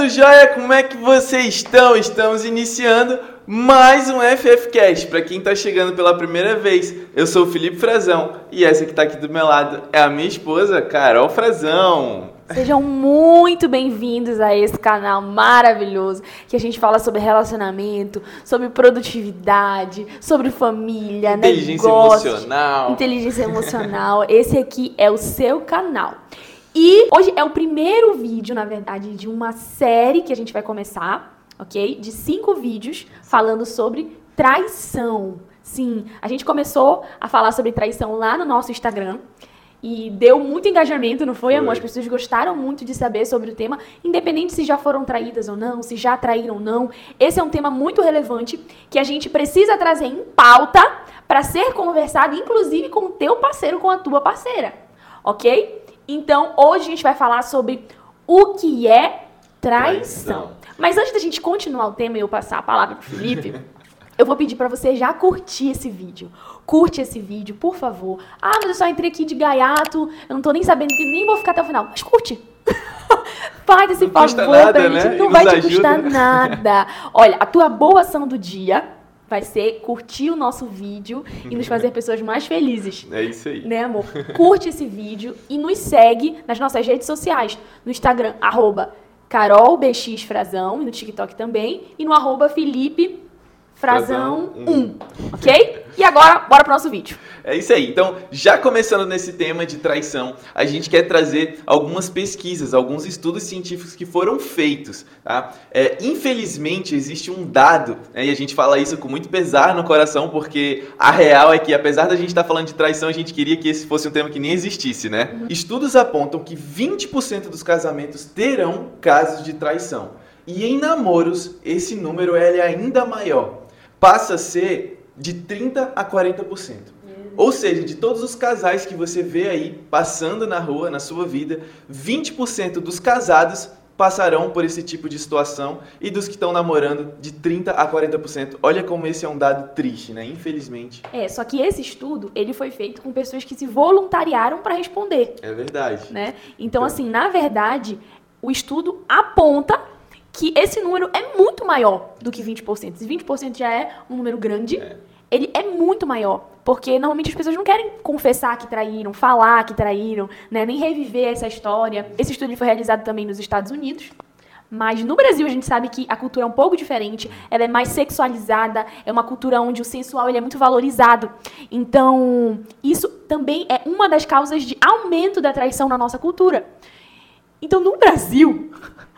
tudo jóia? Como é que vocês estão? Estamos iniciando mais um FFcast. Para quem está chegando pela primeira vez, eu sou o Felipe Frazão e essa que está aqui do meu lado é a minha esposa, Carol Frazão. Sejam muito bem-vindos a esse canal maravilhoso que a gente fala sobre relacionamento, sobre produtividade, sobre família, inteligência negócios, emocional. Inteligência emocional. Esse aqui é o seu canal. E hoje é o primeiro vídeo, na verdade, de uma série que a gente vai começar, ok? De cinco vídeos falando sobre traição. Sim, a gente começou a falar sobre traição lá no nosso Instagram. E deu muito engajamento, não foi, Foi. amor? As pessoas gostaram muito de saber sobre o tema, independente se já foram traídas ou não, se já traíram ou não. Esse é um tema muito relevante que a gente precisa trazer em pauta para ser conversado, inclusive com o teu parceiro, com a tua parceira. Ok? Então, hoje a gente vai falar sobre o que é traição. Traição. Mas antes da gente continuar o tema e eu passar a palavra pro Felipe, eu vou pedir pra você já curtir esse vídeo. Curte esse vídeo, por favor. Ah, mas eu só entrei aqui de gaiato, eu não tô nem sabendo que nem vou ficar até o final. Mas curte. Faz esse Não favor nada, pra gente, né? não E vai te custar nada. Olha, a tua boa ação do dia vai ser curtir o nosso vídeo e nos fazer pessoas mais felizes É isso aí. né, amor? Curte esse vídeo e nos segue nas nossas redes sociais. No Instagram, arroba carolbxfrazão, e no TikTok também, e no arroba Felipe Frazão Frazão 1, ok? E agora, bora pro nosso vídeo. É isso aí. Então, já começando nesse tema de traição, a gente quer trazer algumas pesquisas, alguns estudos científicos que foram feitos. Tá? É, infelizmente, existe um dado, né, e a gente fala isso com muito pesar no coração, porque a real é que, apesar da gente estar falando de traição, a gente queria que esse fosse um tema que nem existisse, né? Estudos apontam que 20% dos casamentos terão casos de traição. E em namoros, esse número é ainda maior. Passa a ser de 30 a 40%. Ou seja, de todos os casais que você vê aí passando na rua, na sua vida, 20% dos casados passarão por esse tipo de situação e dos que estão namorando de 30 a 40%. Olha como esse é um dado triste, né? Infelizmente. É, só que esse estudo, ele foi feito com pessoas que se voluntariaram para responder, É verdade. né? Então, assim, na verdade, o estudo aponta que esse número é muito maior do que 20%. Se 20% já é um número grande, É. ele é muito maior. Porque normalmente as pessoas não querem confessar que traíram, falar que traíram, né? nem reviver essa história. Esse estudo foi realizado também nos Estados Unidos. Mas no Brasil a gente sabe que a cultura é um pouco diferente, ela é mais sexualizada, é uma cultura onde o sensual ele é muito valorizado. Então, isso também é uma das causas de aumento da traição na nossa cultura. Então, no Brasil,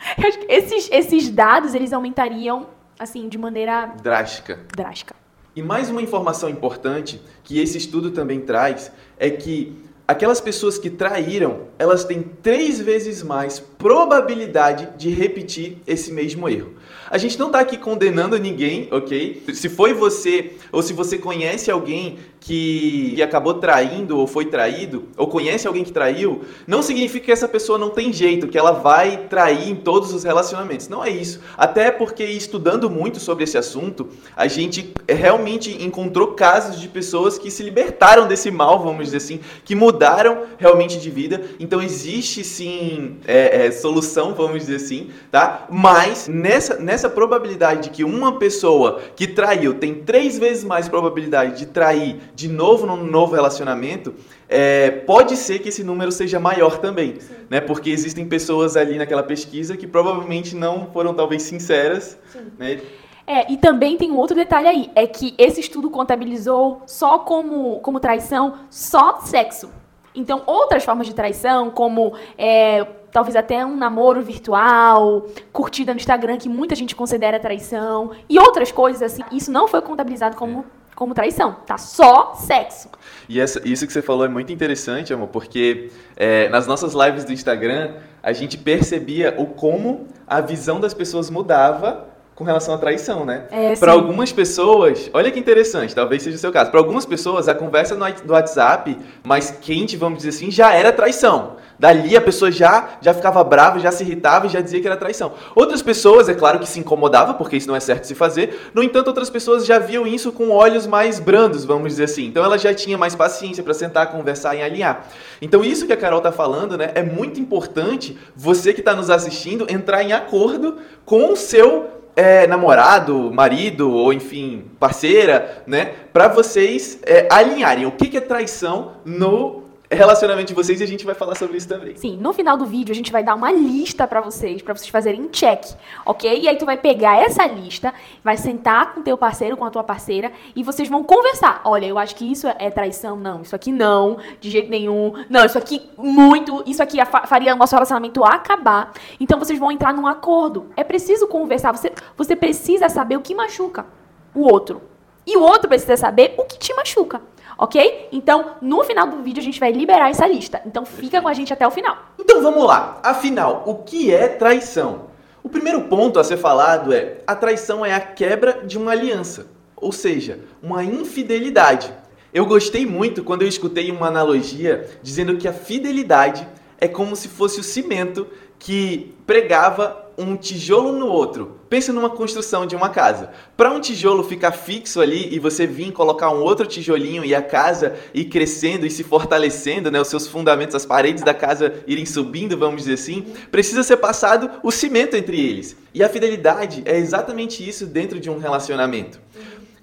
esses, esses dados eles aumentariam assim de maneira Drástica. drástica. E mais uma informação importante que esse estudo também traz é que aquelas pessoas que traíram, elas têm três vezes mais probabilidade de repetir esse mesmo erro. A gente não está aqui condenando ninguém, ok? Se foi você ou se você conhece alguém que, acabou traindo ou foi traído, ou conhece alguém que traiu, não significa que essa pessoa não tem jeito, que ela vai trair em todos os relacionamentos. Não é isso. Até porque estudando muito sobre esse assunto, a gente realmente encontrou casos de pessoas que se libertaram desse mal, vamos dizer assim, que mudaram realmente de vida. Então existe sim é, é, solução, vamos dizer assim, tá? Mas nessa, nessa probabilidade de que uma pessoa que traiu tem três vezes mais probabilidade de trair de novo num novo relacionamento, é, pode ser que esse número seja maior também, né? Porque existem pessoas ali naquela pesquisa que provavelmente não foram talvez sinceras, né? É, e também tem um outro detalhe aí, é que esse estudo contabilizou só como, como traição só sexo. Então, outras formas de traição, como é, talvez até um namoro virtual, curtida no Instagram, que muita gente considera traição, e outras coisas assim, isso não foi contabilizado como, como traição, tá? Só sexo. E essa- isso que você falou é muito interessante, amor, porque é, nas nossas lives do Instagram a gente percebia o como a visão das pessoas mudava com relação à traição, né? É, Para algumas pessoas, olha que interessante, talvez seja o seu caso. Para algumas pessoas, a conversa no WhatsApp mais quente, vamos dizer assim, já era traição. Dali a pessoa já já ficava brava, já se irritava e já dizia que era traição. Outras pessoas, é claro que se incomodava, porque isso não é certo de se fazer. No entanto, outras pessoas já viam isso com olhos mais brandos, vamos dizer assim. Então ela já tinha mais paciência para sentar, conversar e alinhar. Então isso que a Carol tá falando, né, é muito importante você que está nos assistindo entrar em acordo com o seu é, namorado, marido ou enfim parceira, né, para vocês é, alinharem o que, que é traição no relacionamento de vocês e a gente vai falar sobre isso também. Sim, no final do vídeo a gente vai dar uma lista pra vocês, pra vocês fazerem check, ok? E aí tu vai pegar essa lista, vai sentar com teu parceiro, com a tua parceira, e vocês vão conversar. Olha, eu acho que isso é traição, não. Isso aqui não, de jeito nenhum. Não, isso aqui muito. Isso aqui fa- faria o nosso relacionamento acabar. Então vocês vão entrar num acordo. É preciso conversar. Você, você precisa saber o que machuca o outro. E o outro precisa saber o que te machuca. Ok? Então, no final do vídeo, a gente vai liberar essa lista. Então, fica com a gente até o final. Então vamos lá. Afinal, o que é traição? O primeiro ponto a ser falado é: a traição é a quebra de uma aliança, ou seja, uma infidelidade. Eu gostei muito quando eu escutei uma analogia dizendo que a fidelidade é como se fosse o cimento que pregava um tijolo no outro. Pensa numa construção de uma casa. Para um tijolo ficar fixo ali e você vir colocar um outro tijolinho e a casa ir crescendo e se fortalecendo, né, os seus fundamentos, as paredes da casa irem subindo, vamos dizer assim, precisa ser passado o cimento entre eles. E a fidelidade é exatamente isso dentro de um relacionamento.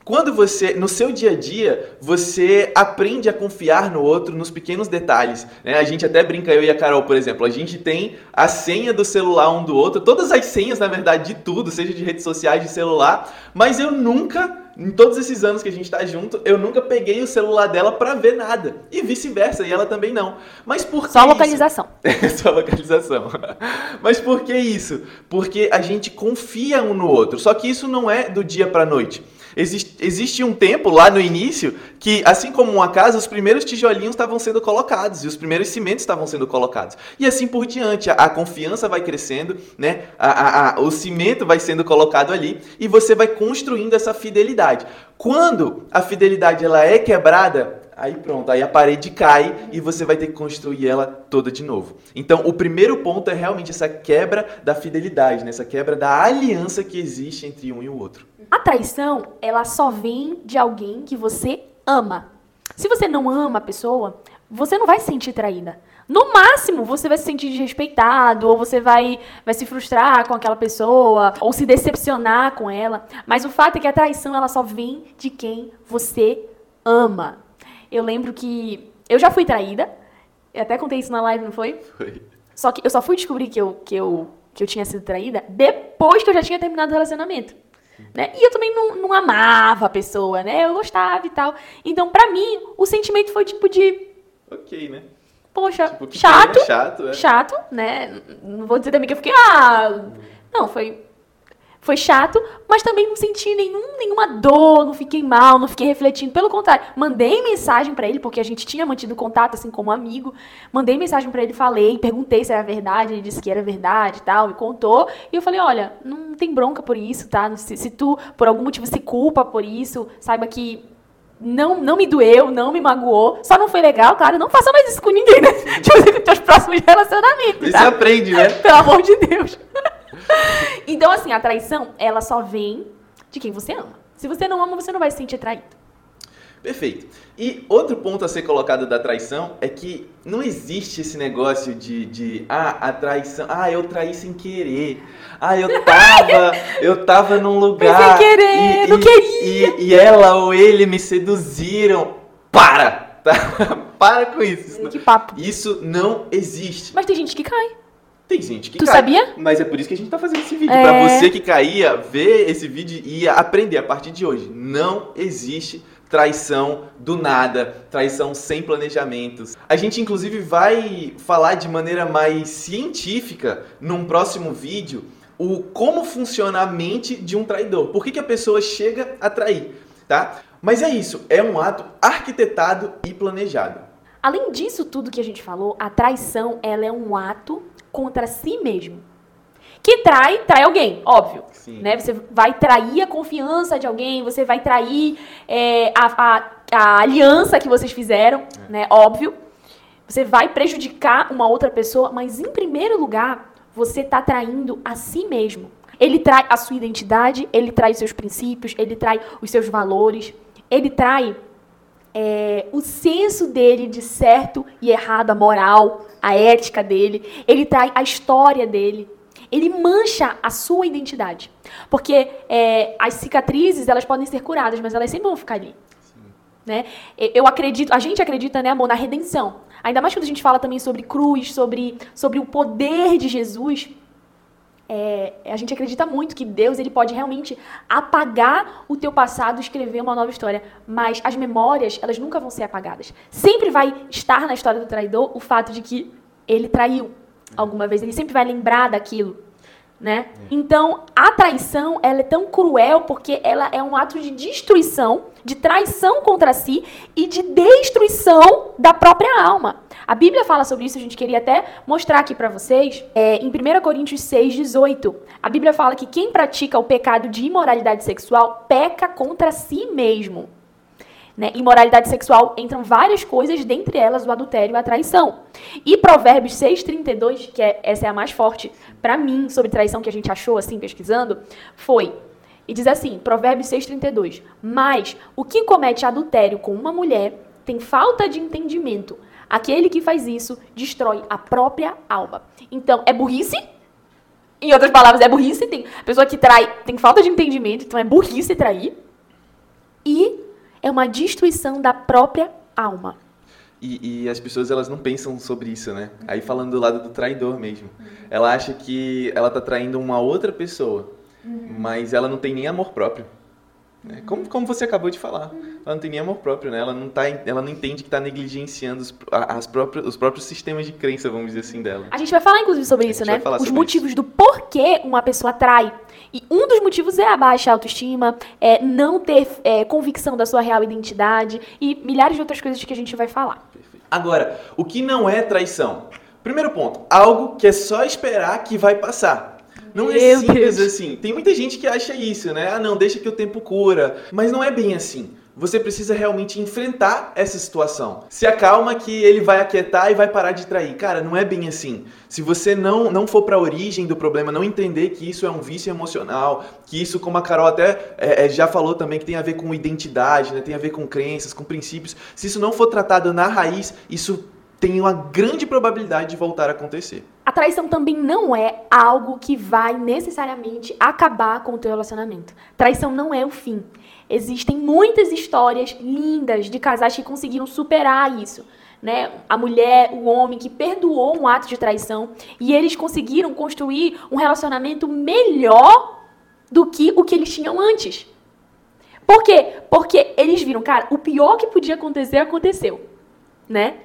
Quando você, no seu dia a dia, você aprende a confiar no outro nos pequenos detalhes. Né? A gente até brinca, eu e a Carol, por exemplo, a gente tem a senha do celular um do outro, todas as senhas, na verdade, de tudo, seja de redes sociais, de celular, mas eu nunca, em todos esses anos que a gente tá junto, eu nunca peguei o celular dela pra ver nada. E vice-versa, e ela também não. Mas por que Só localização. Só localização. Mas por que isso? Porque a gente confia um no outro. Só que isso não é do dia para noite. Existe, existe um tempo lá no início que, assim como uma casa, os primeiros tijolinhos estavam sendo colocados e os primeiros cimentos estavam sendo colocados. E assim por diante, a, a confiança vai crescendo, né? A, a- o cimento vai sendo colocado ali e você vai construindo essa fidelidade. Quando a fidelidade ela é quebrada, Aí pronto, aí a parede cai e você vai ter que construir ela toda de novo. Então, o primeiro ponto é realmente essa quebra da fidelidade, né? essa quebra da aliança que existe entre um e o outro. A traição, ela só vem de alguém que você ama. Se você não ama a pessoa, você não vai se sentir traída. No máximo, você vai se sentir desrespeitado, ou você vai, vai se frustrar com aquela pessoa, ou se decepcionar com ela. Mas o fato é que a traição, ela só vem de quem você ama. Eu lembro que eu já fui traída. Eu até contei isso na live, não foi? Foi. Só que eu só fui descobrir que eu, que eu, que eu tinha sido traída depois que eu já tinha terminado o relacionamento. Né? E eu também não, não amava a pessoa, né? Eu gostava e tal. Então, pra mim, o sentimento foi tipo de, Ok, né? Poxa, Tipo, chato, chato, é. chato, né? Não vou dizer também que eu fiquei, ah, não, foi foi chato, mas também não senti nenhum, nenhuma dor, não fiquei mal, não fiquei refletindo. Pelo contrário, mandei mensagem pra ele, porque a gente tinha mantido contato, assim, como amigo. Mandei mensagem pra ele, falei, perguntei se era verdade, ele disse que era verdade e tal, me contou. E eu falei, olha, não tem bronca por isso, tá? Se, se tu, por algum motivo, se culpa por isso, saiba que não, não me doeu, não me magoou, só não foi legal, claro, não faça mais isso com ninguém, né? Tipo, teus próximos relacionamentos, Você tá? aprende, né? Pelo amor de Deus. então, assim, a traição, ela só vem de quem você ama. Se você não ama, você não vai se sentir traído. Perfeito. E outro ponto a ser colocado da traição é que não existe esse negócio de, de ah, a traição, ah, eu traí sem querer. Ah, eu tava, eu tava num lugar. sem querer, não queria. E, e ela ou ele me seduziram. Para! Tá? Para com isso. Que papo. Isso não existe. Mas tem gente que cai. Tem gente que Tu cai. sabia? Mas é por isso que a gente tá fazendo esse vídeo. É. Pra você que caía, ver esse vídeo e aprender a partir de hoje. Não existe traição do nada, traição sem planejamentos. A gente inclusive vai falar de maneira mais científica num próximo vídeo o como funciona a mente de um traidor. Por que, que a pessoa chega a trair, tá? Mas é isso, é um ato arquitetado e planejado. Além disso tudo que a gente falou, a traição, ela é um ato contra si mesmo. Que trai, trai alguém, óbvio. Sim. Né? Você vai trair a confiança de alguém, você vai trair é, a, a, a aliança que vocês fizeram, né? Óbvio. Você vai prejudicar uma outra pessoa, mas em primeiro lugar, você está traindo a si mesmo. Ele trai a sua identidade, ele trai os seus princípios, ele trai os seus valores, ele trai é, o senso dele de certo e errado, a moral, a ética dele, ele trai a história dele, ele mancha a sua identidade. Porque é, as cicatrizes, elas podem ser curadas, mas elas sempre vão ficar ali. Né? Eu acredito, a gente acredita, né, amor, na redenção. Ainda mais quando a gente fala também sobre cruz, sobre, sobre o poder de Jesus. É, a gente acredita muito que Deus ele pode realmente apagar o teu passado e escrever uma nova história. Mas as memórias, elas nunca vão ser apagadas. Sempre vai estar na história do traidor o fato de que ele traiu alguma vez. Ele sempre vai lembrar daquilo. Né? Então, a traição ela é tão cruel porque ela é um ato de destruição, de traição contra si e de destruição da própria alma. A Bíblia fala sobre isso, a gente queria até mostrar aqui para vocês, é, em 1 Coríntios 6, 18. A Bíblia fala que quem pratica o pecado de imoralidade sexual peca contra si mesmo. Né? Imoralidade sexual entram várias coisas, dentre elas o adultério e a traição. E Provérbios 6,32, que é, essa é a mais forte para mim sobre traição que a gente achou assim pesquisando, foi. E diz assim, Provérbios 6,32. Mas o que comete adultério com uma mulher tem falta de entendimento. Aquele que faz isso destrói a própria alma. Então, é burrice? Em outras palavras, é burrice. Tem pessoa que trai tem falta de entendimento, então é burrice trair. E é uma destruição da própria alma. E, e, as pessoas elas não pensam sobre isso, né? Aí falando do lado do traidor mesmo. Ela acha que ela tá traindo uma outra pessoa, mas ela não tem nem amor próprio. Né? Como, como você acabou de falar. Ela não tem nem amor próprio, né? Ela não, tá, ela não entende que está negligenciando os, as próprias, os próprios sistemas de crença, vamos dizer assim, dela. A gente vai falar, inclusive, sobre isso, né? Os motivos isso. do porquê uma pessoa trai. E um dos motivos é a baixa autoestima, é não ter é, convicção da sua real identidade e milhares de outras coisas que a gente vai falar. Perfeito. Agora, o que não é traição? Primeiro ponto, algo que é só esperar que vai passar. Não é simples Deus. assim. Tem muita gente que acha isso, né? Ah, não, deixa que o tempo cura. Mas não é bem assim. Você precisa realmente enfrentar essa situação. Se acalma que ele vai aquietar e vai parar de trair. Cara, não é bem assim. Se você não, não for para a origem do problema, não entender que isso é um vício emocional, que isso, como a Carol até é, é, já falou também, que tem a ver com identidade, né? tem a ver com crenças, com princípios. Se isso não for tratado na raiz, isso tem uma grande probabilidade de voltar a acontecer. A traição também não é algo que vai necessariamente acabar com o teu relacionamento. Traição não é o fim. Existem muitas histórias lindas de casais que conseguiram superar isso. Né? A mulher, o homem que perdoou um ato de traição e eles conseguiram construir um relacionamento melhor do que o que eles tinham antes. Por quê? Porque eles viram, cara, o pior que podia acontecer aconteceu, né?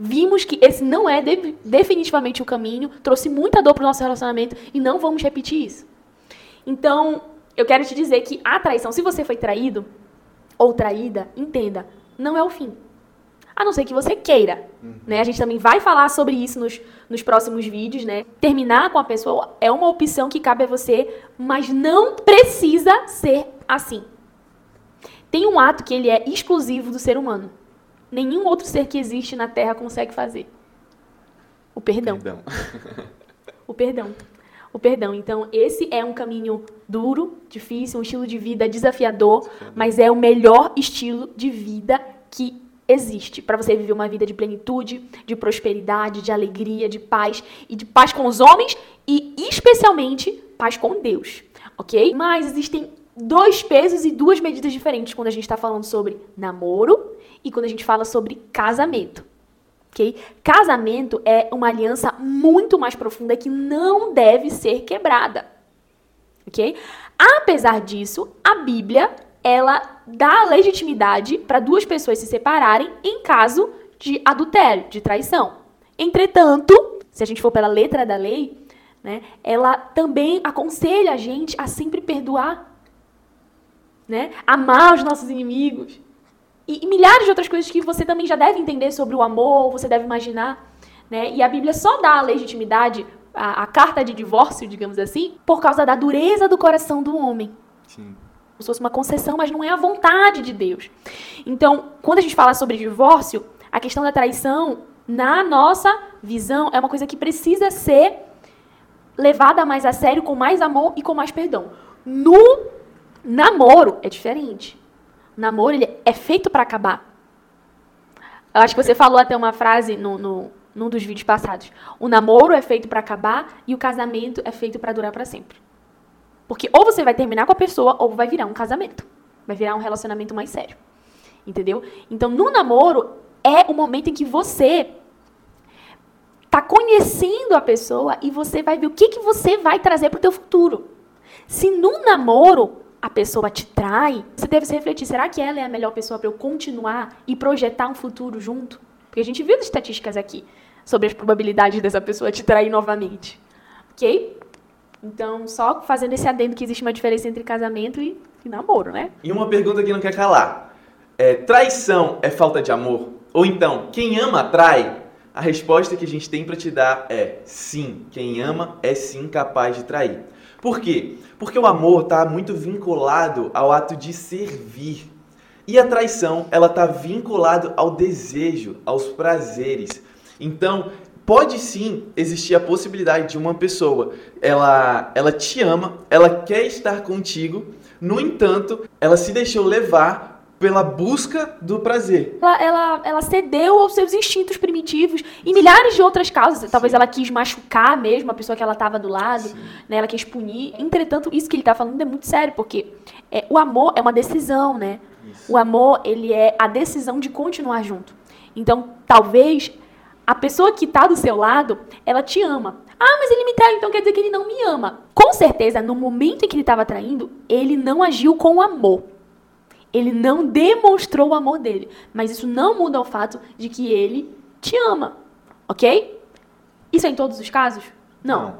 Vimos que esse não é de, definitivamente o caminho, trouxe muita dor para o nosso relacionamento e não vamos repetir isso. Então, eu quero te dizer que a traição, se você foi traído ou traída, entenda, não é o fim. A não ser que você queira. Uhum. Né? A gente também vai falar sobre isso nos, nos próximos vídeos. Né? Terminar com a pessoa é uma opção que cabe a você, mas não precisa ser assim. Tem um ato que ele é exclusivo do ser humano nenhum outro ser que existe na Terra consegue fazer. O perdão. perdão. o perdão. O perdão. Então, esse é um caminho duro, difícil, um estilo de vida desafiador, mas é o melhor estilo de vida que existe para você viver uma vida de plenitude, de prosperidade, de alegria, de paz e de paz com os homens e especialmente paz com Deus, ok? Mas existem dois pesos e duas medidas diferentes quando a gente está falando sobre namoro e quando a gente fala sobre casamento. ok? Casamento é uma aliança muito mais profunda que não deve ser quebrada. ok? Apesar disso, a Bíblia ela dá legitimidade para duas pessoas se separarem em caso de adultério, de traição. Entretanto, se a gente for pela letra da lei, né, ela também aconselha a gente a sempre perdoar, né, amar os nossos inimigos, e, e, milhares de outras coisas que você também já deve entender sobre o amor, você deve imaginar. Né? E a Bíblia só dá a legitimidade a, a carta de divórcio, digamos assim, por causa da dureza do coração do homem. Sim. Como se fosse uma concessão, mas não é a vontade de Deus. Então, quando a gente fala sobre divórcio, a questão da traição, na nossa visão, é uma coisa que precisa ser levada mais a sério, com mais amor e com mais perdão. No namoro é diferente. Namoro ele é feito para acabar. Eu acho que você falou até uma frase no, no, num dos vídeos passados. O namoro é feito para acabar e o casamento é feito para durar para sempre. Porque ou você vai terminar com a pessoa ou vai virar um casamento. Vai virar um relacionamento mais sério. Entendeu? Então, no namoro é o momento em que você tá conhecendo a pessoa e você vai ver o que, que você vai trazer para o teu futuro. Se no namoro a pessoa te trai, você deve se refletir, será que ela é a melhor pessoa para eu continuar e projetar um futuro junto? Porque a gente viu as estatísticas aqui sobre as probabilidades dessa pessoa te trair novamente. Ok? Então, só fazendo esse adendo que existe uma diferença entre casamento e, e namoro, né? E uma pergunta que não quer calar. É, traição é falta de amor? Ou então, quem ama trai? A resposta que a gente tem para te dar é sim. Quem ama é sim capaz de trair. Por quê? Porque o amor está muito vinculado ao ato de servir. E a traição, ela está vinculado ao desejo, aos prazeres. Então, pode sim existir a possibilidade de uma pessoa, ela, ela te ama, ela quer estar contigo, no entanto, ela se deixou levar pela busca do prazer. Ela, ela, ela cedeu aos seus instintos primitivos em milhares de outras causas. Talvez Sim. ela quis machucar mesmo a pessoa que ela estava do lado, né? ela quis punir. Entretanto, isso que ele está falando é muito sério, porque é, o amor é uma decisão, né? Isso. O amor, ele é a decisão de continuar junto. Então, talvez a pessoa que está do seu lado, ela te ama. Ah, mas ele me trai, então quer dizer que ele não me ama. Com certeza, no momento em que ele estava traindo, ele não agiu com amor. Ele não demonstrou o amor dele. Mas isso não muda o fato de que ele te ama. Ok? Isso é em todos os casos? Não.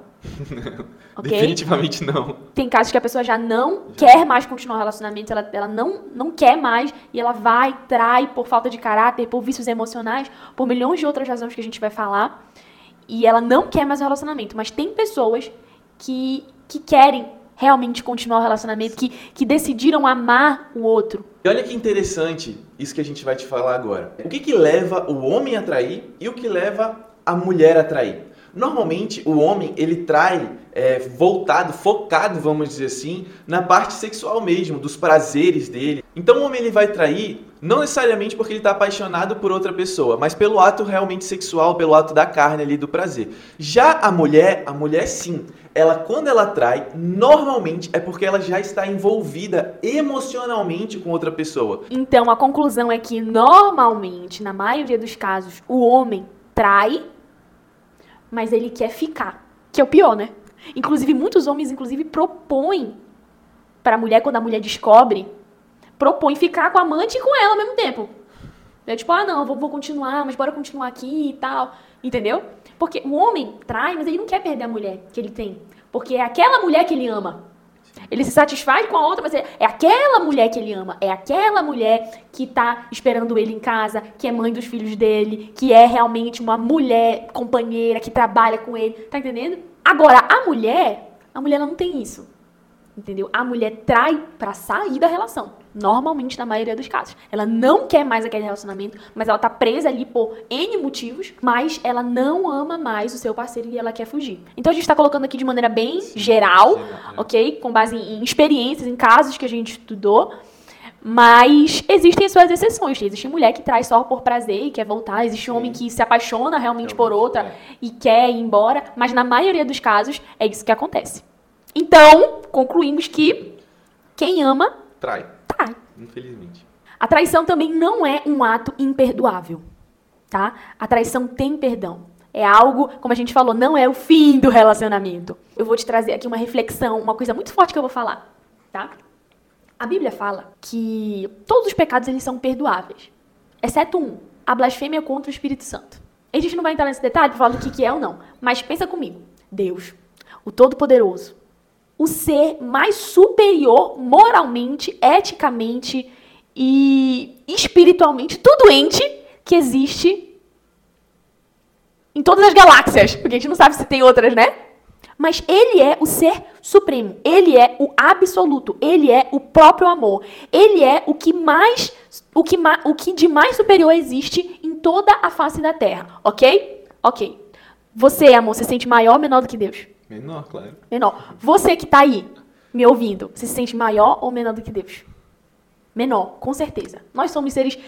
não. Okay? Definitivamente não. Tem casos que a pessoa já não já. quer mais continuar o relacionamento, ela, ela não, não quer mais e ela vai, trai por falta de caráter, por vícios emocionais, por milhões de outras razões que a gente vai falar. E ela não quer mais o relacionamento. Mas tem pessoas que, que querem realmente continuar o relacionamento, que, que decidiram amar o outro. E olha que interessante isso que a gente vai te falar agora. O que, que leva o homem a trair e o que leva a mulher a trair? Normalmente o homem ele trai é, voltado, focado, vamos dizer assim, na parte sexual mesmo, dos prazeres dele. Então o homem ele vai trair não necessariamente porque ele está apaixonado por outra pessoa, mas pelo ato realmente sexual, pelo ato da carne ali, do prazer. Já a mulher, a mulher sim, ela quando ela trai, normalmente é porque ela já está envolvida emocionalmente com outra pessoa. Então a conclusão é que normalmente, na maioria dos casos, o homem trai, mas ele quer ficar, que é o pior, né? Inclusive muitos homens inclusive propõem para a mulher quando a mulher descobre propõe ficar com a amante e com ela ao mesmo tempo. É tipo, ah, não, vou, vou continuar, mas bora continuar aqui e tal. Entendeu? Porque o homem trai, mas ele não quer perder a mulher que ele tem. Porque é aquela mulher que ele ama. Ele se satisfaz com a outra, mas é, é aquela mulher que ele ama. É aquela mulher que tá esperando ele em casa, que é mãe dos filhos dele, que é realmente uma mulher companheira, que trabalha com ele. Tá entendendo? Agora, a mulher, a mulher não tem isso. Entendeu? A mulher trai para sair da relação. Normalmente, na maioria dos casos. Ela não quer mais aquele relacionamento, mas ela tá presa ali por N motivos, mas ela não ama mais o seu parceiro e ela quer fugir. Então a gente tá colocando aqui de maneira bem Sim, geral, ok? Com base em experiências, em casos que a gente estudou. Mas existem suas exceções. Existe mulher que traz só por prazer e quer voltar. Existe Sim. homem que se apaixona realmente por outra é. e quer ir embora. Mas na maioria dos casos é isso que acontece. Então, concluímos que quem ama trai. Trai. Infelizmente. A traição também não é um ato imperdoável, tá? A traição tem perdão. É algo, como a gente falou, não é o fim do relacionamento. Eu vou te trazer aqui uma reflexão, uma coisa muito forte que eu vou falar, tá? A Bíblia fala que todos os pecados eles são perdoáveis, exceto um, a blasfêmia contra o Espírito Santo. A gente não vai entrar nesse detalhe para falar do que, que é ou não, mas pensa comigo. Deus, o Todo-Poderoso, o ser mais superior moralmente, eticamente e espiritualmente, tudo ente que existe, em todas as galáxias, porque a gente não sabe se tem outras, né? Mas ele é o ser supremo, ele é o absoluto, ele é o próprio amor. Ele é o que mais o que, o que de mais superior existe em toda a face da terra, OK? OK. Você, amor, se sente maior ou menor do que Deus? Menor, claro. Menor. Você que está aí me ouvindo, você se sente maior ou menor do que Deus? Menor, com certeza. Nós somos seres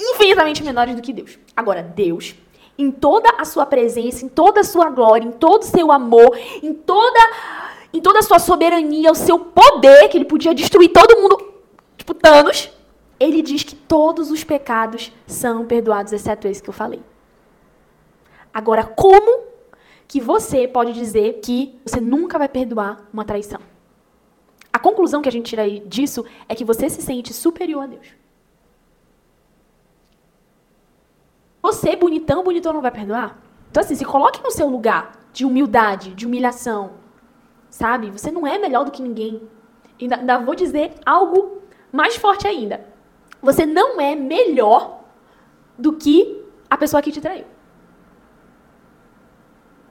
infinitamente menores do que Deus. Agora, Deus em toda a sua presença, em toda a sua glória, em todo o seu amor, em toda, em toda a sua soberania, o seu poder, que ele podia destruir todo mundo, tipo Thanos, ele diz que todos os pecados são perdoados, exceto esse que eu falei. Agora, como que você pode dizer que você nunca vai perdoar uma traição? A conclusão que a gente tira disso é que você se sente superior a Deus. Você, bonitão, bonitão, não vai perdoar? Então, assim, se coloque no seu lugar de humildade, de humilhação. Sabe? Você não é melhor do que ninguém. Ainda, ainda vou dizer algo mais forte ainda. Você não é melhor do que a pessoa que te traiu.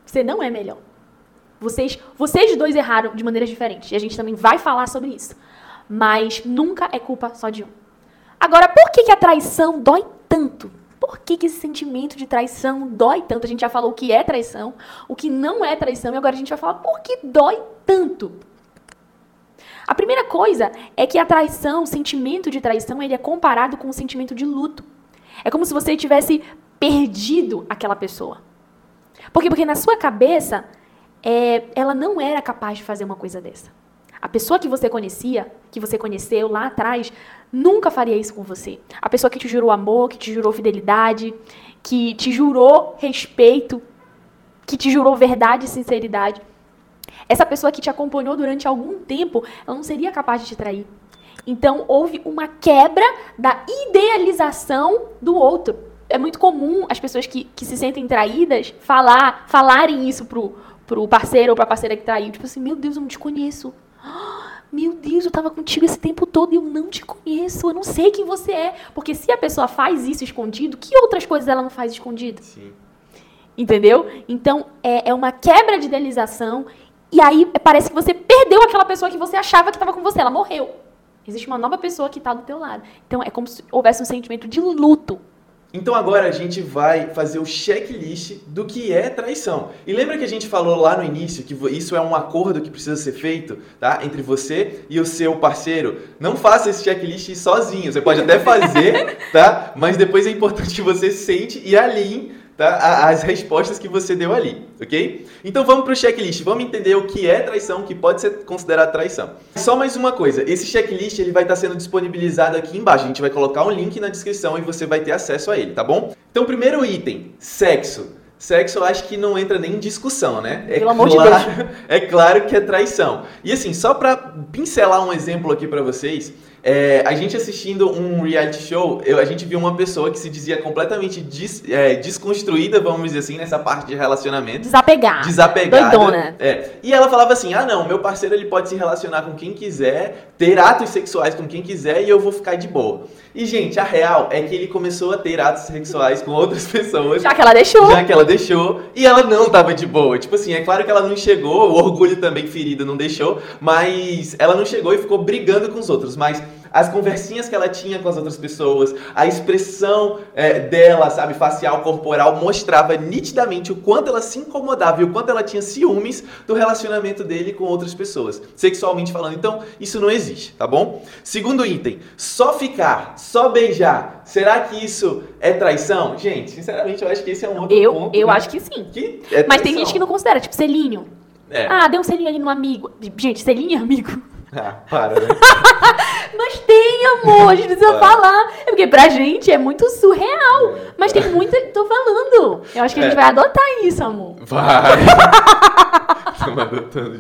Você não é melhor. Vocês, vocês dois erraram de maneiras diferentes. E a gente também vai falar sobre isso. Mas nunca é culpa só de um. Agora, por que, que a traição dói tanto? Por que, que esse sentimento de traição dói tanto? A gente já falou o que é traição, o que não é traição, e agora a gente vai falar por que dói tanto. A primeira coisa é que a traição, o sentimento de traição, ele é comparado com o sentimento de luto. É como se você tivesse perdido aquela pessoa. Por quê? Porque na sua cabeça, é, ela não era capaz de fazer uma coisa dessa. A pessoa que você conhecia, que você conheceu lá atrás, nunca faria isso com você. A pessoa que te jurou amor, que te jurou fidelidade, que te jurou respeito, que te jurou verdade e sinceridade. Essa pessoa que te acompanhou durante algum tempo, ela não seria capaz de te trair. Então, houve uma quebra da idealização do outro. É muito comum as pessoas que, que se sentem traídas falar, falarem isso pro, pro parceiro ou pra parceira que traiu. Tipo assim, meu Deus, eu não te conheço. Meu Deus, eu estava contigo esse tempo todo e eu não te conheço, eu não sei quem você é. Porque se a pessoa faz isso escondido, que outras coisas ela não faz escondido? Sim. Entendeu? Então, é, é uma quebra de idealização e aí parece que você perdeu aquela pessoa que você achava que estava com você, ela morreu. Existe uma nova pessoa que está do teu lado. Então, é como se houvesse um sentimento de luto então agora a gente vai fazer o checklist do que é traição. E lembra que a gente falou lá no início que isso é um acordo que precisa ser feito, tá? Entre você e o seu parceiro. Não faça esse checklist sozinho. Você pode até fazer, tá? Mas depois é importante que você sente e alinhe tá? as respostas que você deu ali, ok? Então vamos para o checklist, vamos entender o que é traição, o que pode ser considerado traição. Só mais uma coisa, esse checklist ele vai estar sendo disponibilizado aqui embaixo, a gente vai colocar um link na descrição e você vai ter acesso a ele, tá bom? Então primeiro item, sexo. Sexo eu acho que não entra nem em discussão, né? É Pelo claro, amor de Deus. É claro que é traição. E assim, só para pincelar um exemplo aqui para vocês, é, a gente assistindo um reality show, eu, a gente viu uma pessoa que se dizia completamente des, é, desconstruída, vamos dizer assim, nessa parte de relacionamento. Desapegada. Desapegada. Doidona. É. E ela falava assim: ah, não, meu parceiro ele pode se relacionar com quem quiser, ter atos sexuais com quem quiser e eu vou ficar de boa. E, gente, a real é que ele começou a ter atos sexuais com outras pessoas. Já que ela deixou. Já que ela deixou. E ela não tava de boa. Tipo assim, é claro que ela não chegou, o orgulho também ferido não deixou, mas ela não chegou e ficou brigando com os outros. Mas as conversinhas que ela tinha com as outras pessoas, a expressão é, dela, sabe, facial, corporal, mostrava nitidamente o quanto ela se incomodava e o quanto ela tinha ciúmes do relacionamento dele com outras pessoas, sexualmente falando. Então, isso não existe, tá bom? Segundo item, só ficar, só beijar. Será que isso é traição? Gente, sinceramente, eu acho que esse é um outro eu, ponto. Eu né? acho que sim. Que é Mas tem gente que não considera, tipo, selinho. É. Ah, deu um selinho ali no amigo. Gente, selinho é amigo. Ah, para, né? Mas tem, amor, a gente precisa falar. É porque pra gente é muito surreal. É, Mas tem muita. Tô falando. Eu acho que a gente é. vai adotar isso, amor. Vai. Estamos adotando.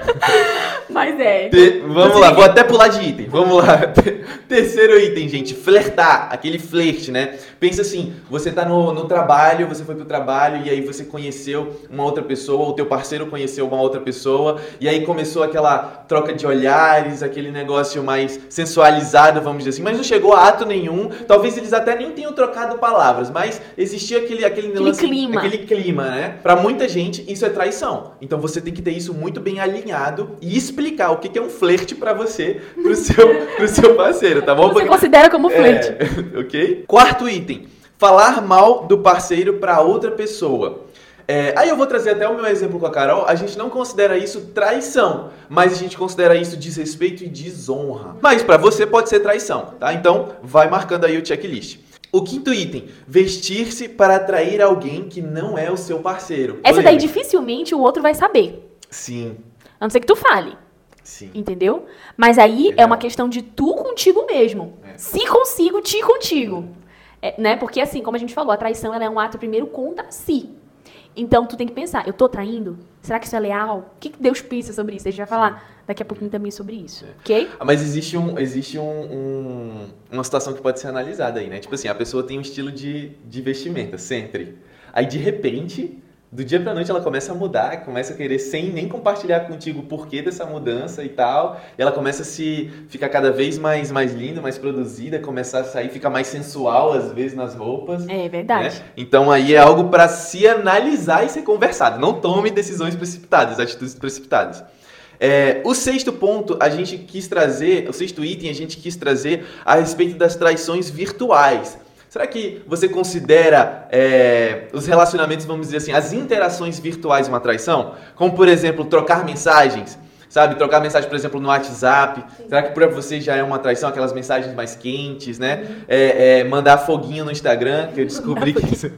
Mas é. Te- vamos lá, vou até pular de item. Vamos lá. Terceiro item, gente. Flertar. Aquele flerte, né? Pensa assim, você tá no, no trabalho, você foi pro trabalho e aí você conheceu uma outra pessoa, ou teu parceiro conheceu uma outra pessoa, e aí começou aquela troca de olhares, aquele negócio mais sensualizado, vamos dizer assim, mas não chegou a ato nenhum. Talvez eles até nem tenham trocado palavras, mas existia aquele, aquele, Aquele lance- clima. aquele clima, né? Pra muita gente, isso é traição. Então você tem que ter isso muito bem alinhado e explicar o que que é um flerte pra você, pro seu, pro seu parceiro, tá bom? Você Porque- considera como flerte. é, ok? Quarto item. Falar mal do parceiro pra outra pessoa. É, aí eu vou trazer até o meu exemplo com a Carol. A gente não considera isso traição, mas a gente considera isso desrespeito e desonra. Mas pra você pode ser traição, tá? Então vai marcando aí o checklist. O quinto item, vestir-se para atrair alguém que não é o seu parceiro. Essa daí dificilmente o outro vai saber. Sim, A não ser que tu fale. sim. Entendeu? Mas aí é uma questão de tu contigo mesmo. É. Se consigo, ti contigo. É, né? Porque assim, como a gente falou, a traição ela é um ato primeiro contra si. Então tu tem que pensar, eu tô traindo? Será que isso é leal? O que, que Deus pensa sobre isso? A gente vai falar daqui a pouquinho também sobre isso. É. Ok? Ah, Mas existe, um, existe um, um- uma situação que pode ser analisada aí, né? Tipo assim, a pessoa tem um estilo de, de vestimenta, sempre. Aí, de repente, do dia pra noite, ela começa a mudar, começa a querer, sem nem compartilhar contigo o porquê dessa mudança e tal. E ela começa a se ficar cada vez mais, mais linda, mais produzida, começar a sair, fica mais sensual, às vezes, nas roupas. É verdade. né? Então aí é algo pra se analisar e ser conversado. Não tome decisões precipitadas, atitudes precipitadas. É, o sexto ponto a gente quis trazer, o sexto item a gente quis trazer a respeito das traições virtuais. Será que você considera é, os relacionamentos, vamos dizer assim, as interações virtuais uma traição? Como, por exemplo, trocar mensagens, sabe? Trocar mensagem, por exemplo, no WhatsApp. Será que para você já é uma traição, aquelas mensagens mais quentes, né? É, é, mandar foguinho no Instagram, que eu descobri que isso...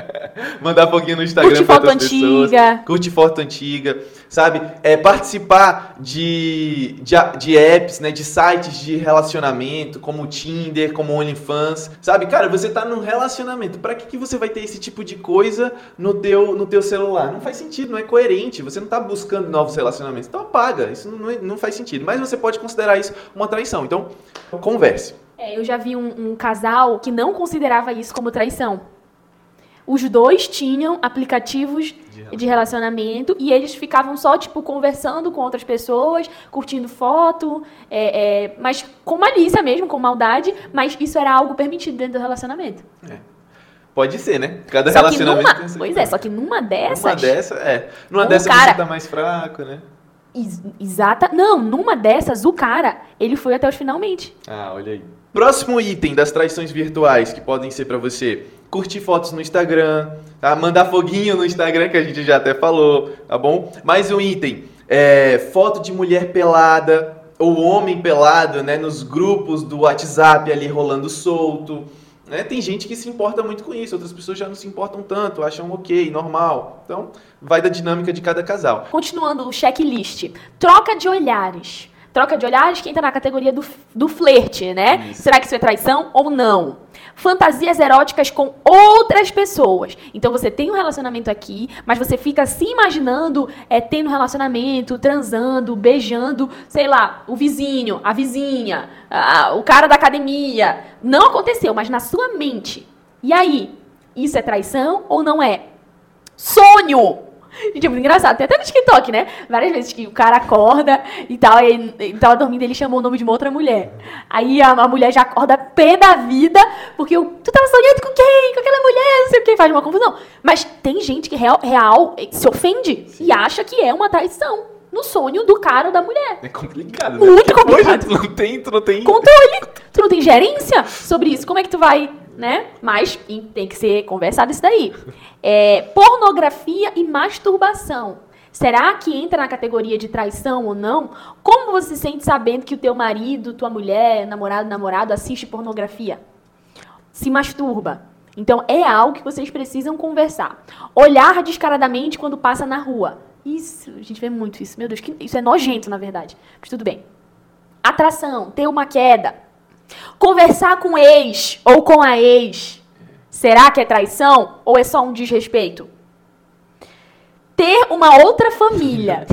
mandar foguinho no Instagram foto outras pessoas. antiga. Curte foto antiga, sabe? É, participar de, de, de apps, né? De sites de relacionamento, como o Tinder, como o OnlyFans, sabe? Cara, você tá num relacionamento. Pra que, que você vai ter esse tipo de coisa no teu, no teu celular? Não faz sentido, não é coerente. Você não tá buscando novos relacionamentos. Então apaga. Isso não, é- não faz sentido. Mas você pode considerar isso uma traição. Então, converse. É, eu já vi um, um casal que não considerava isso como traição. Os dois tinham aplicativos de relacionamento e eles ficavam só, tipo, conversando com outras pessoas, curtindo foto, é, é, mas com malícia mesmo, com maldade, mas isso era algo permitido dentro do relacionamento. Pode ser, né? Cada Só relacionamento numa, pois é, só que numa dessas... Numa dessa, é. Numa Um dessa cara- você tá mais fraco, né? Ex- Exata. Não, numa dessas, o cara, ele foi até os finalmente. Ah, olha aí. Próximo item das traições virtuais que podem ser pra você: curtir fotos no Instagram, tá? Mandar foguinho no Instagram, que a gente já até falou, tá bom? Mais um item: é, foto de mulher pelada ou homem pelado, né? Nos grupos do WhatsApp ali rolando solto. Né? Tem gente que se importa muito com isso, outras pessoas já não se importam tanto, acham ok, normal. Então, vai da dinâmica de cada casal. Continuando o checklist. Troca de olhares. Troca de olhares que entra na categoria do, do flerte, né? Isso. Será que isso é traição ou não? Fantasias eróticas com outras pessoas. Então você tem um relacionamento aqui, mas você fica se imaginando é, tendo um relacionamento, transando, beijando, sei lá, o vizinho, a vizinha, a- o cara da academia. Não aconteceu, mas na sua mente. E aí? Isso é traição ou não é? Sonho! Gente, é muito engraçado. Tem até no TikTok, né? Várias vezes que o cara acorda e tal, e ele, ele tava dormindo e ele chamou o nome de uma outra mulher. Aí a, a mulher já acorda pé da vida, porque o, tu tava sonhando com quem? Com aquela mulher, não sei o que, faz uma confusão. Mas tem gente que real, real eh, se ofende e acha que é uma traição no sonho do cara ou da mulher. É complicado, né? Muito hoje complicado. tu não tem, tu não tem. Controle! Tu não tem gerência sobre isso. Como é que tu vai, né? Mas em- tem que ser conversado isso daí. É, pornografia e masturbação. Será que entra na categoria de traição ou não? Como você se sente sabendo que o teu marido, tua mulher, namorado, namorado assiste pornografia? Se masturba. Então é algo que vocês precisam conversar. Olhar descaradamente quando passa na rua. Isso, a gente vê muito isso. Meu Deus, que- isso é nojento, na verdade. Mas tudo bem. Atração, ter uma queda. Conversar com ex ou com a ex. Será que é traição ou é só um desrespeito? Ter uma outra família.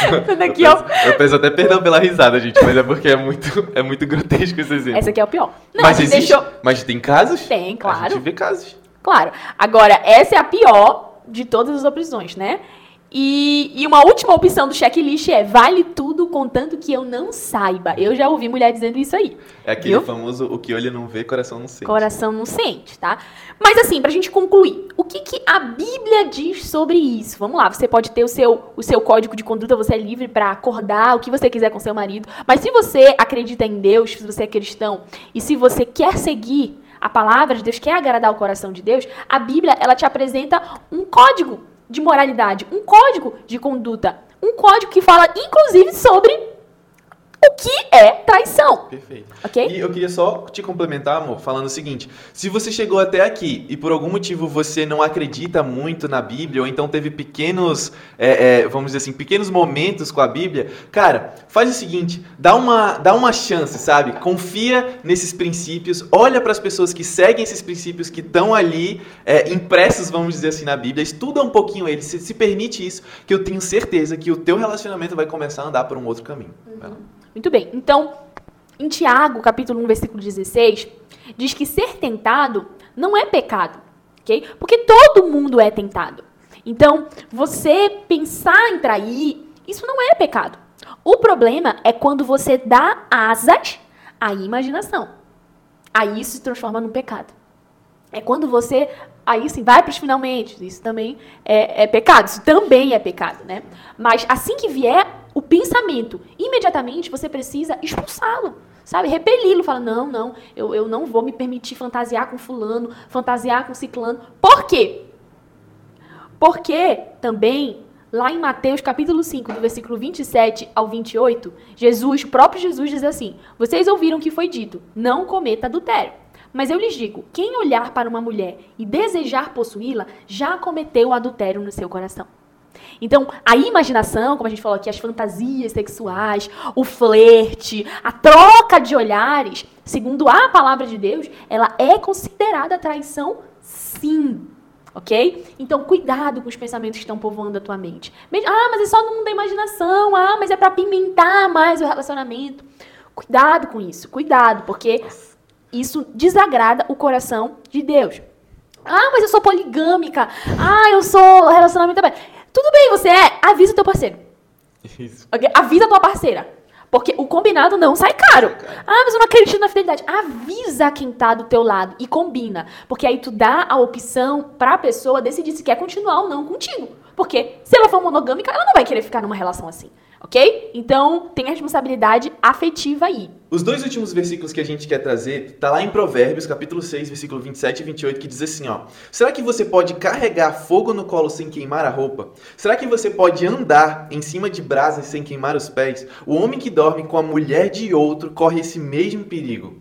Essa daqui é o... Eu peço até perdão pela risada, gente, mas é porque é muito, é muito grotesco esse exemplo. Essa aqui é o pior. Não, mas a existe, deixou... mas tem casos? Tem, A claro. gente vê casos. Claro. Agora, essa é a pior de todas as opções, né? E, e uma última opção do checklist é vale tudo contanto que eu não saiba. Eu já ouvi mulher dizendo isso aí. É aquele Viu? famoso o que olho não vê, coração não sente. Coração não sente, tá? Mas assim, pra gente concluir, o que, que a Bíblia diz sobre isso? Vamos lá, você pode ter o seu, o seu código de conduta, você é livre pra acordar o que você quiser com seu marido. Mas se você acredita em Deus, se você é cristão, e se você quer seguir a palavra de Deus, quer agradar o coração de Deus, a Bíblia, ela te apresenta um código de moralidade, um código de conduta, um código que fala, inclusive, sobre o que é traição, Perfeito. ok? E eu queria só te complementar, amor, falando o seguinte: se você chegou até aqui e por algum motivo você não acredita muito na Bíblia, ou então teve pequenos, é, é, vamos dizer assim, pequenos momentos com a Bíblia, cara, faz o seguinte: dá uma, dá uma chance, sabe? Confia nesses princípios, olha para as pessoas que seguem esses princípios que estão ali é, impressos, vamos dizer assim, na Bíblia, estuda um pouquinho eles, se, se permite isso, que eu tenho certeza que o teu relacionamento vai começar a andar por um outro caminho. Vai lá. Muito bem. Então, em Tiago, capítulo 1, versículo 16, diz que ser tentado não é pecado, ok? Porque todo mundo é tentado. Então, você pensar em trair, isso não é pecado. O problema é quando você dá asas à imaginação. Aí isso se transforma num pecado. É quando você, aí sim, vai para os finalmente. Isso também é, é pecado. Isso também é pecado, né? Mas assim que vier pensamento, imediatamente você precisa expulsá-lo. Sabe? Repeli-lo. Fala, não, não, eu, eu não vou me permitir fantasiar com fulano, fantasiar com ciclano. Por quê? Porque também, lá em Mateus capítulo 5, do versículo 27 ao 28, Jesus, o próprio Jesus diz assim: Vocês ouviram o que foi dito, não cometa adultério. Mas eu lhes digo: quem olhar para uma mulher e desejar possuí-la, já cometeu adultério no seu coração. Então, a imaginação, como a gente falou aqui, as fantasias sexuais, o flerte, a troca de olhares, segundo a palavra de Deus, ela é considerada traição, sim. Ok? Então, cuidado com os pensamentos que estão povoando a tua mente. Me- Ah, mas é só no mundo da imaginação. Ah, mas é para pimentar mais o relacionamento. Cuidado com isso. Cuidado, porque isso desagrada o coração de Deus. Ah, mas eu sou poligâmica. Ah, eu sou relacionamento aberto. Tudo bem, você é. Avisa o teu parceiro. Isso. ok? Avisa a tua parceira. Porque o combinado não sai caro. Ah, mas eu não acredito na fidelidade. Avisa quem tá do teu lado e combina. Porque aí tu dá a opção pra pessoa decidir se quer continuar ou não contigo. Porque se ela for monogâmica, ela não vai querer ficar numa relação assim. Ok? Então, tem a responsabilidade afetiva aí. Os dois últimos versículos que a gente quer trazer tá lá em Provérbios, capítulo 6, versículo 27 e 28, que diz assim, ó: Será que você pode carregar fogo no colo sem queimar a roupa? Será que você pode andar em cima de brasas sem queimar os pés? O homem que dorme com a mulher de outro corre esse mesmo perigo.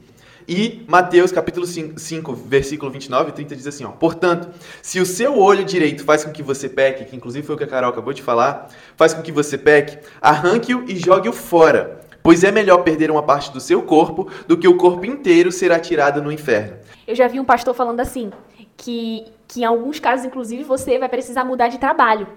E Mateus capítulo 5, 5, versículo 29 e 30 diz assim, ó: Portanto, se o seu olho direito faz com que você peque, que inclusive foi o que a Carol acabou de falar, faz com que você peque, arranque-o e jogue-o fora. Pois é melhor perder uma parte do seu corpo do que o corpo inteiro ser atirado no inferno. Eu já vi um pastor falando assim, que, que em alguns casos, inclusive, você vai precisar mudar de trabalho.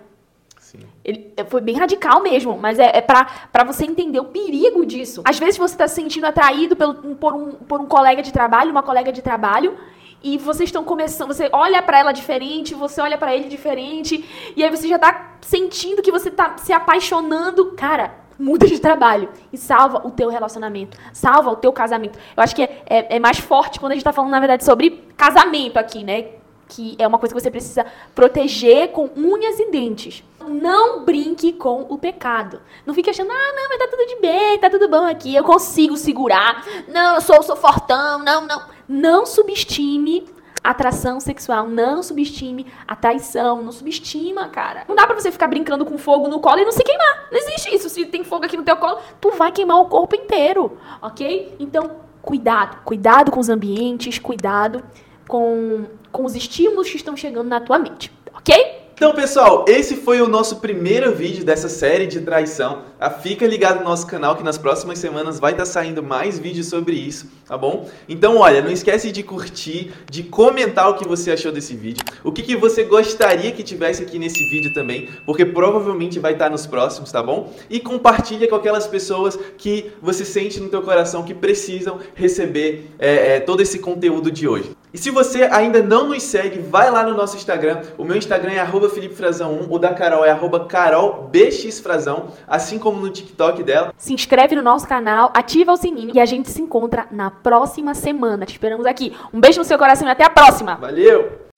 Sim. Ele foi bem radical mesmo, mas é, é pra você entender o perigo disso. Às vezes você tá se sentindo atraído pelo, por, um, por um colega de trabalho, uma colega de trabalho, e vocês estão começando, você olha pra ela diferente, você olha pra ele diferente, e aí você já tá sentindo que você tá se apaixonando. Cara, muda de trabalho e salva o teu relacionamento, salva o teu casamento. Eu acho que é, é, é mais forte quando a gente tá falando, na verdade, sobre casamento aqui, né? que é uma coisa que você precisa proteger com unhas e dentes. Não brinque com o pecado. Não fique achando, ah, não, mas tá tudo de bem, tá tudo bom aqui, eu consigo segurar. Não, eu sou, sou fortão, não, não. Não subestime atração sexual, não subestime a traição, não subestima, cara. Não dá pra você ficar brincando com fogo no colo e não se queimar. Não existe isso. Se tem fogo aqui no teu colo, tu vai queimar o corpo inteiro, ok? Então, cuidado, cuidado com os ambientes, cuidado com, com os estímulos que estão chegando na tua mente, ok? Então, pessoal, esse foi o nosso primeiro vídeo dessa série de traição. Ah, fica ligado no nosso canal que nas próximas semanas vai estar saindo mais vídeos sobre isso, tá bom? Então, olha, não esquece de curtir, de comentar o que você achou desse vídeo, o que, que você gostaria que tivesse aqui nesse vídeo também, porque provavelmente vai estar nos próximos, tá bom? E compartilha com aquelas pessoas que você sente no teu coração que precisam receber é, é, todo esse conteúdo de hoje. E se você ainda não nos segue, vai lá no nosso Instagram. O meu Instagram é arroba FelipeFrazão1, o da Carol é CarolBXFrazão, assim como no TikTok dela. Se inscreve no nosso canal, ativa o sininho e a gente se encontra na próxima semana. Te esperamos aqui. Um beijo no seu coração e até a próxima! Valeu!